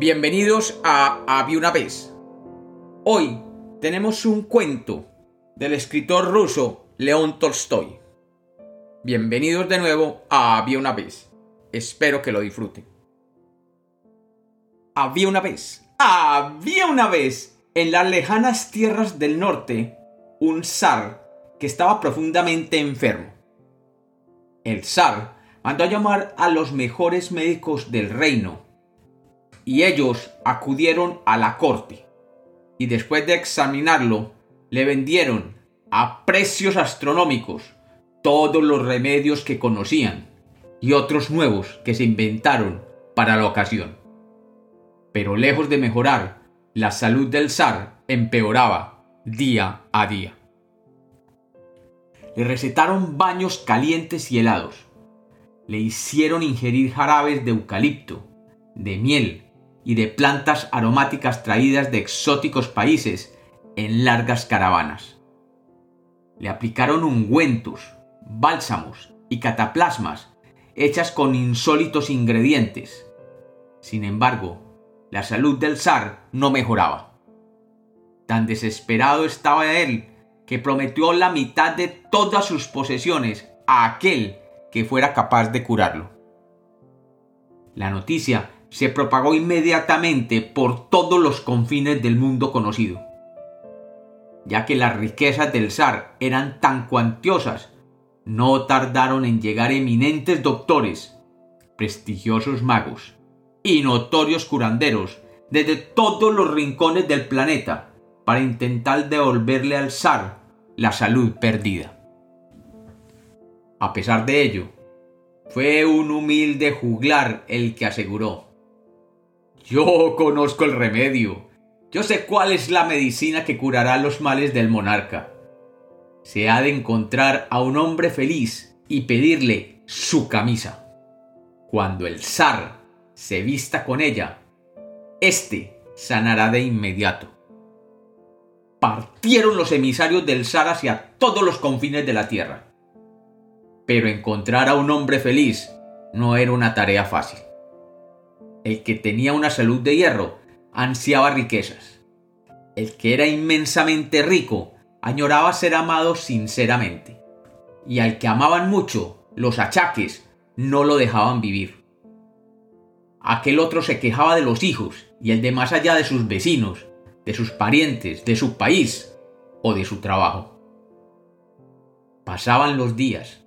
Bienvenidos a Había una vez. Hoy tenemos un cuento del escritor ruso León Tolstoy. Bienvenidos de nuevo a Había una vez. Espero que lo disfruten. Había una vez, había una vez, en las lejanas tierras del norte, un zar que estaba profundamente enfermo. El zar mandó a llamar a los mejores médicos del reino y ellos acudieron a la corte y después de examinarlo le vendieron a precios astronómicos todos los remedios que conocían y otros nuevos que se inventaron para la ocasión. Pero lejos de mejorar, la salud del zar empeoraba día a día. Le recetaron baños calientes y helados. Le hicieron ingerir jarabes de eucalipto, de miel y de plantas aromáticas traídas de exóticos países en largas caravanas. Le aplicaron ungüentos, bálsamos y cataplasmas hechas con insólitos ingredientes. Sin embargo, la salud del zar no mejoraba. Tan desesperado estaba él que prometió la mitad de todas sus posesiones a aquel que fuera capaz de curarlo. La noticia se propagó inmediatamente por todos los confines del mundo conocido, ya que las riquezas del zar eran tan cuantiosas, no tardaron en llegar eminentes doctores, prestigiosos magos y notorios curanderos desde todos los rincones del planeta para intentar devolverle al zar la salud perdida. A pesar de ello, fue un humilde juglar el que aseguró yo conozco el remedio. Yo sé cuál es la medicina que curará los males del monarca. Se ha de encontrar a un hombre feliz y pedirle su camisa. Cuando el zar se vista con ella, éste sanará de inmediato. Partieron los emisarios del zar hacia todos los confines de la tierra. Pero encontrar a un hombre feliz no era una tarea fácil el que tenía una salud de hierro, ansiaba riquezas. El que era inmensamente rico, añoraba ser amado sinceramente. Y al que amaban mucho, los achaques no lo dejaban vivir. Aquel otro se quejaba de los hijos y el de más allá de sus vecinos, de sus parientes, de su país o de su trabajo. Pasaban los días,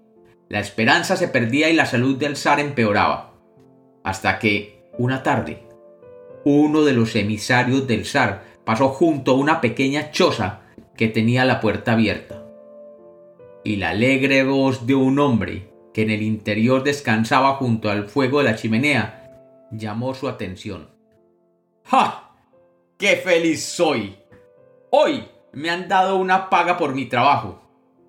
la esperanza se perdía y la salud del zar empeoraba, hasta que, una tarde, uno de los emisarios del zar pasó junto a una pequeña choza que tenía la puerta abierta. Y la alegre voz de un hombre que en el interior descansaba junto al fuego de la chimenea llamó su atención. ¡Ja! ¡Qué feliz soy! Hoy me han dado una paga por mi trabajo.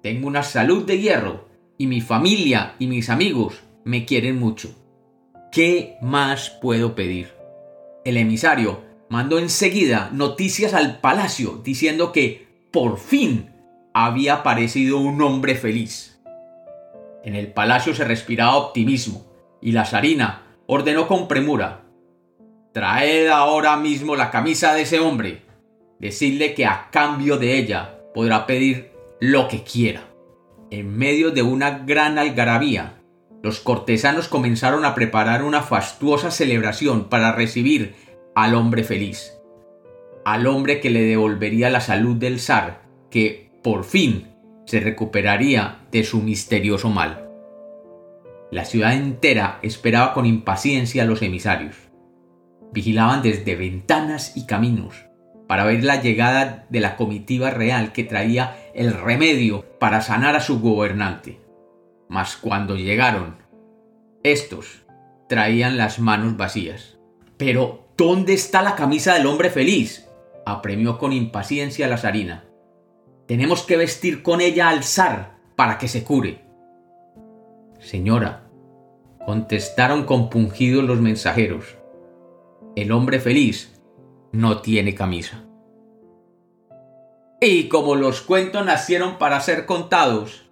Tengo una salud de hierro y mi familia y mis amigos me quieren mucho. ¿Qué más puedo pedir? El emisario mandó enseguida noticias al palacio diciendo que por fin había aparecido un hombre feliz. En el palacio se respiraba optimismo y la zarina ordenó con premura Traed ahora mismo la camisa de ese hombre. Decidle que a cambio de ella podrá pedir lo que quiera. En medio de una gran algarabía, los cortesanos comenzaron a preparar una fastuosa celebración para recibir al hombre feliz, al hombre que le devolvería la salud del zar, que, por fin, se recuperaría de su misterioso mal. La ciudad entera esperaba con impaciencia a los emisarios. Vigilaban desde ventanas y caminos para ver la llegada de la comitiva real que traía el remedio para sanar a su gobernante. Mas cuando llegaron, estos traían las manos vacías. Pero, ¿dónde está la camisa del hombre feliz? apremió con impaciencia la zarina. Tenemos que vestir con ella al zar para que se cure. Señora, contestaron compungidos los mensajeros. El hombre feliz no tiene camisa. Y como los cuentos nacieron para ser contados,